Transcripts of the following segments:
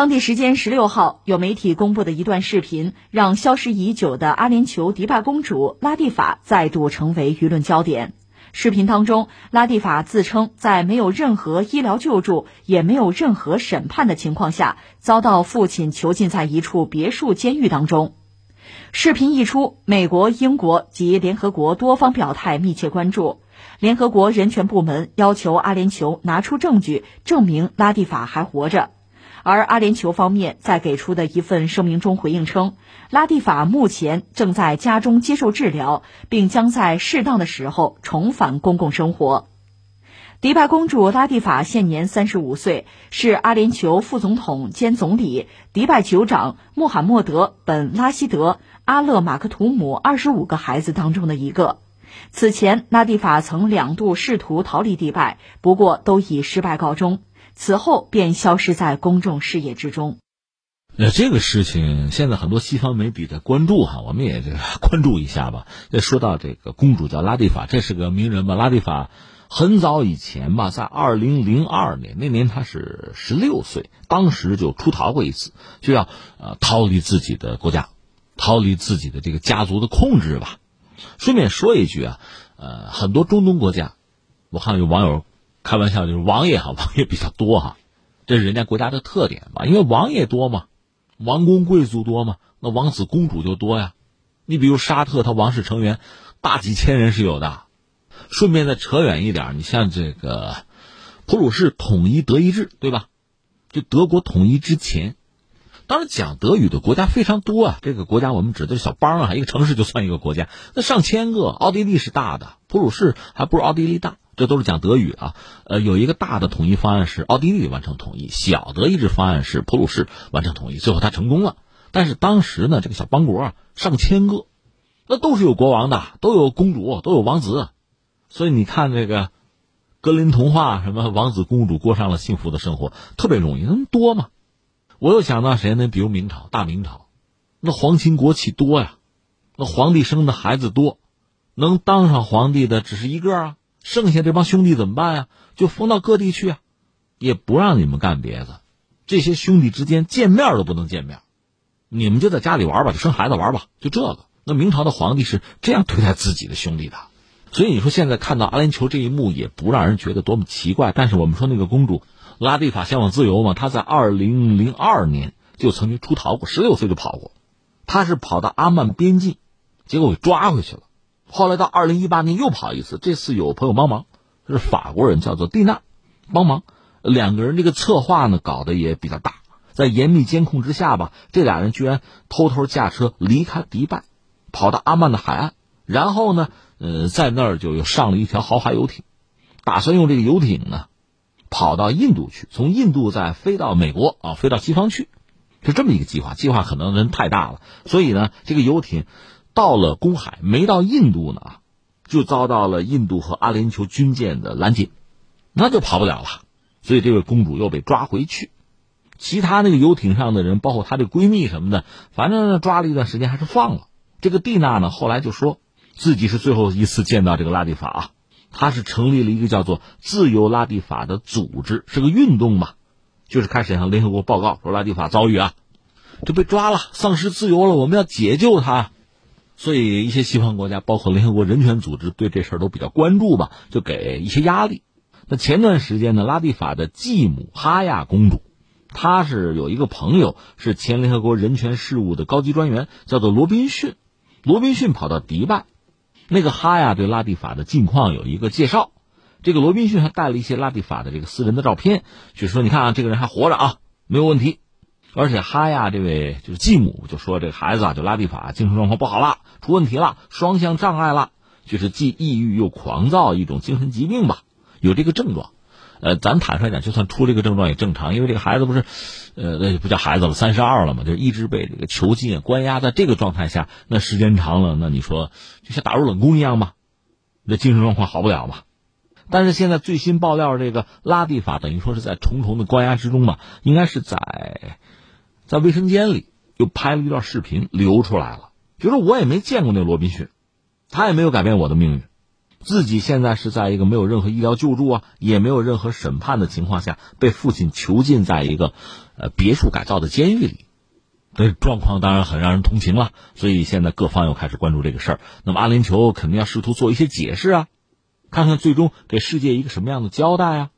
当地时间十六号，有媒体公布的一段视频，让消失已久的阿联酋迪拜公主拉蒂法再度成为舆论焦点。视频当中，拉蒂法自称在没有任何医疗救助，也没有任何审判的情况下，遭到父亲囚禁在一处别墅监狱当中。视频一出，美国、英国及联合国多方表态密切关注。联合国人权部门要求阿联酋拿出证据证明拉蒂法还活着。而阿联酋方面在给出的一份声明中回应称，拉蒂法目前正在家中接受治疗，并将在适当的时候重返公共生活。迪拜公主拉蒂法现年三十五岁，是阿联酋副总统兼总理、迪拜酋长穆罕默德·本·拉希德·阿勒马克图姆二十五个孩子当中的一个。此前，拉蒂法曾两度试图逃离迪拜，不过都以失败告终。此后便消失在公众视野之中。那这个事情现在很多西方媒体在关注哈，我们也这 关注一下吧。这说到这个公主叫拉蒂法，这是个名人吧？拉蒂法很早以前吧，在二零零二年那年她是十六岁，当时就出逃过一次，就要呃逃离自己的国家，逃离自己的这个家族的控制吧。顺便说一句啊，呃，很多中东国家，我看有网友。开玩笑就是王爷哈，王爷比较多哈，这是人家国家的特点吧？因为王爷多嘛，王公贵族多嘛，那王子公主就多呀。你比如沙特，他王室成员大几千人是有的。顺便再扯远一点，你像这个普鲁士统一德意志，对吧？就德国统一之前，当然讲德语的国家非常多啊。这个国家我们指的小邦啊，一个城市就算一个国家，那上千个。奥地利是大的，普鲁士还不如奥地利大。这都是讲德语啊，呃，有一个大的统一方案是奥地利完成统一，小德意志方案是普鲁士完成统一，最后他成功了。但是当时呢，这个小邦国啊，上千个，那都是有国王的，都有公主，都有王子，所以你看这个格林童话，什么王子公主过上了幸福的生活，特别容易，那么多嘛。我又想到谁呢？比如明朝，大明朝，那皇亲国戚多呀，那皇帝生的孩子多，能当上皇帝的只是一个啊。剩下这帮兄弟怎么办呀？就分到各地去啊，也不让你们干别的。这些兄弟之间见面都不能见面，你们就在家里玩吧，就生孩子玩吧，就这个。那明朝的皇帝是这样对待自己的兄弟的，所以你说现在看到阿联酋这一幕也不让人觉得多么奇怪。但是我们说那个公主拉蒂法向往自由嘛，她在二零零二年就曾经出逃过，十六岁就跑过，她是跑到阿曼边境，结果给抓回去了。后来到二零一八年又跑一次，这次有朋友帮忙，是法国人，叫做蒂娜，帮忙。两个人这个策划呢搞得也比较大，在严密监控之下吧，这俩人居然偷偷驾车离开迪拜，跑到阿曼的海岸，然后呢，呃，在那儿就又上了一条豪华游艇，打算用这个游艇呢，跑到印度去，从印度再飞到美国啊，飞到西方去，是这么一个计划。计划可能人太大了，所以呢，这个游艇。到了公海，没到印度呢，就遭到了印度和阿联酋军舰的拦截，那就跑不了了。所以这位公主又被抓回去，其他那个游艇上的人，包括她的闺蜜什么的，反正抓了一段时间还是放了。这个蒂娜呢，后来就说自己是最后一次见到这个拉蒂法啊，她是成立了一个叫做“自由拉蒂法”的组织，是个运动嘛，就是开始向联合国报告说拉蒂法遭遇啊，就被抓了，丧失自由了，我们要解救她。所以，一些西方国家，包括联合国人权组织，对这事儿都比较关注吧，就给一些压力。那前段时间呢，拉蒂法的继母哈亚公主，她是有一个朋友是前联合国人权事务的高级专员，叫做罗宾逊。罗宾逊跑到迪拜，那个哈亚对拉蒂法的近况有一个介绍。这个罗宾逊还带了一些拉蒂法的这个私人的照片，就说：“你看啊，这个人还活着啊，没有问题。”而且哈亚这位就是继母就说：“这个孩子啊，就拉蒂法精神状况不好了。”出问题了，双向障碍了，就是既抑郁又狂躁，一种精神疾病吧，有这个症状。呃，咱坦率讲，就算出这个症状也正常，因为这个孩子不是，呃，那不叫孩子了，三十二了嘛，就一直被这个囚禁、关押在这个状态下，那时间长了，那你说就像打入冷宫一样嘛，那精神状况好不了嘛。但是现在最新爆料，这个拉蒂法等于说是在重重的关押之中嘛，应该是在在卫生间里又拍了一段视频流出来了。就是我也没见过那罗宾逊，他也没有改变我的命运。自己现在是在一个没有任何医疗救助啊，也没有任何审判的情况下，被父亲囚禁在一个呃别墅改造的监狱里，这状况当然很让人同情了。所以现在各方又开始关注这个事儿。那么阿联酋肯定要试图做一些解释啊，看看最终给世界一个什么样的交代啊。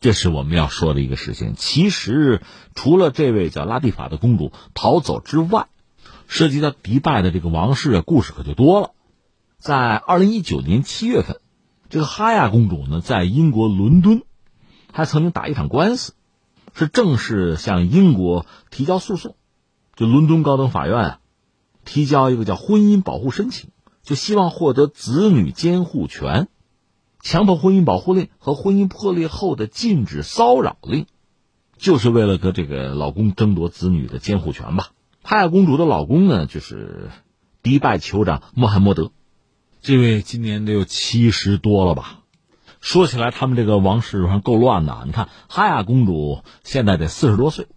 这是我们要说的一个事情。其实除了这位叫拉蒂法的公主逃走之外，涉及到迪拜的这个王室啊，故事可就多了。在二零一九年七月份，这个哈亚公主呢，在英国伦敦，还曾经打一场官司，是正式向英国提交诉讼，就伦敦高等法院啊，提交一个叫婚姻保护申请，就希望获得子女监护权、强迫婚姻保护令和婚姻破裂后的禁止骚扰令，就是为了和这个老公争夺子女的监护权吧。哈亚公主的老公呢，就是迪拜酋长穆罕默德。这位今年得有七十多了吧？说起来，他们这个王室还够乱的。你看，哈亚公主现在得四十多岁，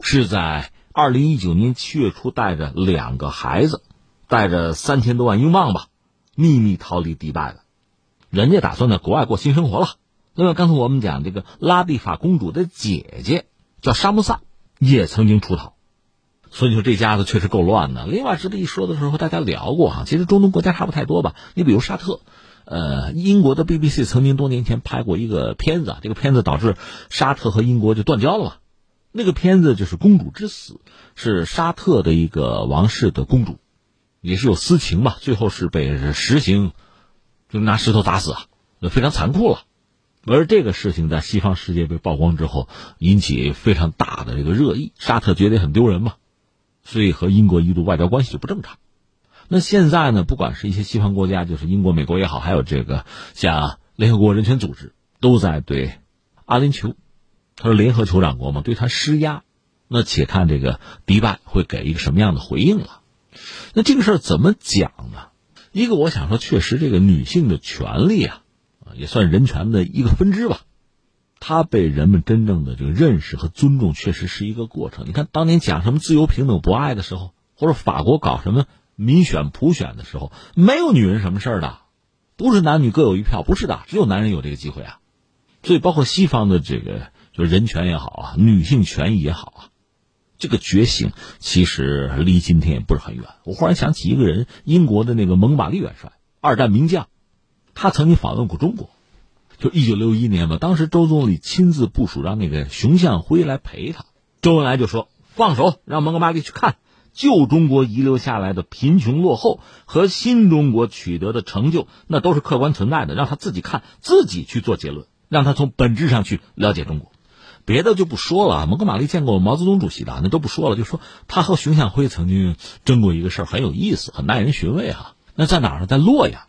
是在二零一九年七月初带着两个孩子，带着三千多万英镑吧，秘密逃离迪拜的。人家打算在国外过新生活了。那么刚才我们讲这个拉蒂法公主的姐姐叫沙穆萨，也曾经出逃。所以说这家子确实够乱的。另外值得一说的时候，和大家聊过哈，其实中东国家差不太多吧。你比如沙特，呃，英国的 BBC 曾经多年前拍过一个片子，这个片子导致沙特和英国就断交了嘛。那个片子就是《公主之死》，是沙特的一个王室的公主，也是有私情吧，最后是被实行，就拿石头砸死啊，非常残酷了。而这个事情在西方世界被曝光之后，引起非常大的这个热议，沙特觉得很丢人嘛。所以和英国一度外交关系就不正常。那现在呢？不管是一些西方国家，就是英国、美国也好，还有这个像联合国人权组织，都在对阿联酋，他说联合酋长国嘛，对他施压。那且看这个迪拜会给一个什么样的回应了。那这个事儿怎么讲呢？一个我想说，确实这个女性的权利啊，也算人权的一个分支吧。她被人们真正的这个认识和尊重，确实是一个过程。你看，当年讲什么自由、平等、博爱的时候，或者法国搞什么民选、普选的时候，没有女人什么事儿的，不是男女各有一票，不是的，只有男人有这个机会啊。所以，包括西方的这个就是人权也好啊，女性权益也好啊，这个觉醒其实离今天也不是很远。我忽然想起一个人，英国的那个蒙马利元帅，二战名将，他曾经访问过中国。就一九六一年吧，当时周总理亲自部署，让那个熊向晖来陪他。周恩来就说：“放手，让蒙哥马利去看旧中国遗留下来的贫穷落后和新中国取得的成就，那都是客观存在的，让他自己看，自己去做结论，让他从本质上去了解中国。别的就不说了。蒙哥马利见过毛泽东主席的，那都不说了，就说他和熊向晖曾经争过一个事儿，很有意思，很耐人寻味啊。那在哪儿呢？在洛阳，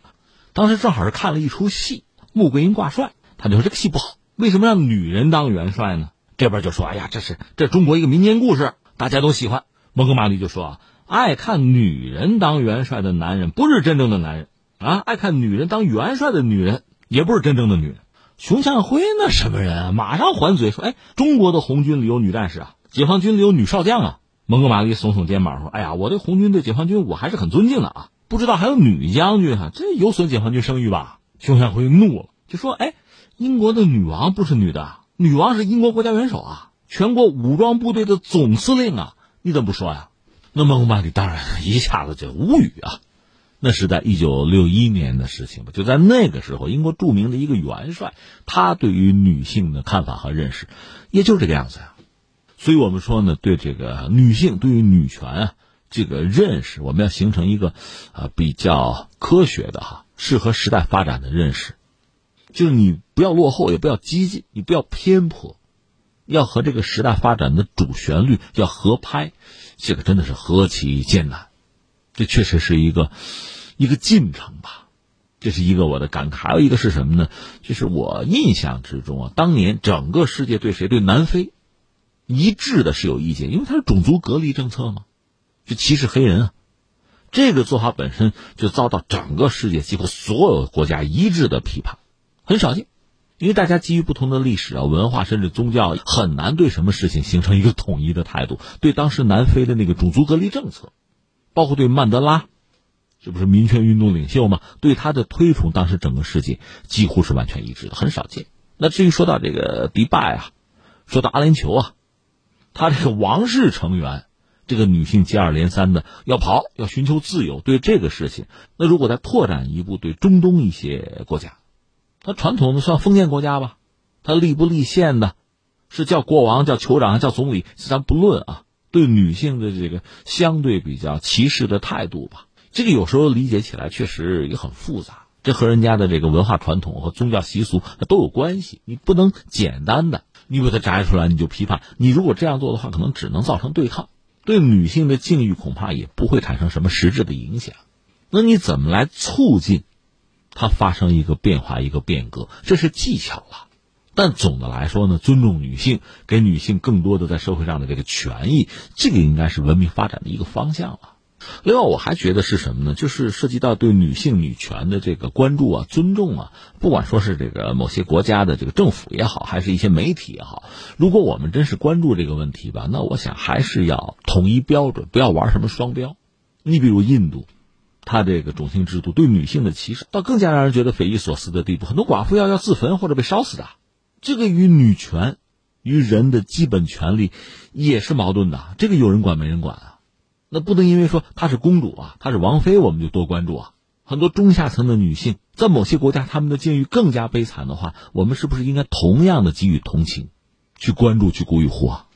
当时正好是看了一出戏。”穆桂英挂帅，他就说这个戏不好，为什么让女人当元帅呢？这边就说，哎呀，这是这中国一个民间故事，大家都喜欢。蒙哥马利就说啊，爱看女人当元帅的男人不是真正的男人啊，爱看女人当元帅的女人也不是真正的女人。熊向晖那什么人啊？马上还嘴说，哎，中国的红军里有女战士啊，解放军里有女少将啊。蒙哥马利耸耸肩膀说，哎呀，我对红军对解放军我还是很尊敬的啊，不知道还有女将军哈，这有损解放军声誉吧？熊向晖怒了，就说：“哎，英国的女王不是女的，女王是英国国家元首啊，全国武装部队的总司令啊，你怎么不说呀？”那蒙哥马利当然一下子就无语啊。那是在一九六一年的事情吧，就在那个时候，英国著名的一个元帅，他对于女性的看法和认识，也就这个样子呀。所以我们说呢，对这个女性，对于女权啊，这个认识，我们要形成一个啊比较科学的哈。适合时代发展的认识，就是你不要落后，也不要激进，你不要偏颇，要和这个时代发展的主旋律要合拍，这个真的是何其艰难，这确实是一个一个进程吧，这是一个我的感慨。还有一个是什么呢？就是我印象之中啊，当年整个世界对谁对南非一致的是有意见，因为它是种族隔离政策嘛，就歧视黑人啊。这个做法本身就遭到整个世界几乎所有国家一致的批判，很少见，因为大家基于不同的历史啊、文化甚至宗教，很难对什么事情形成一个统一的态度。对当时南非的那个种族隔离政策，包括对曼德拉，这不是民权运动领袖吗？对他的推崇，当时整个世界几乎是完全一致的，很少见。那至于说到这个迪拜啊，说到阿联酋啊，他这个王室成员，这个女性接二连三的要跑，要寻求自由。对这个事情，那如果再拓展一步，对中东一些国家，他传统的算封建国家吧，他立不立宪的，是叫国王、叫酋长、叫总理，咱不论啊。对女性的这个相对比较歧视的态度吧，这个有时候理解起来确实也很复杂。这和人家的这个文化传统和宗教习俗都有关系。你不能简单的你把它摘出来你就批判。你如果这样做的话，可能只能造成对抗，对女性的境遇恐怕也不会产生什么实质的影响。那你怎么来促进它发生一个变化、一个变革？这是技巧了。但总的来说呢，尊重女性，给女性更多的在社会上的这个权益，这个应该是文明发展的一个方向了。另外，我还觉得是什么呢？就是涉及到对女性女权的这个关注啊、尊重啊。不管说是这个某些国家的这个政府也好，还是一些媒体也好，如果我们真是关注这个问题吧，那我想还是要统一标准，不要玩什么双标。你比如印度，它这个种姓制度对女性的歧视，到更加让人觉得匪夷所思的地步，很多寡妇要要自焚或者被烧死的。这个与女权、与人的基本权利也是矛盾的。这个有人管没人管啊？那不能因为说她是公主啊，她是王妃，我们就多关注啊。很多中下层的女性，在某些国家，她们的境遇更加悲惨的话，我们是不是应该同样的给予同情，去关注，去鼓与呼啊？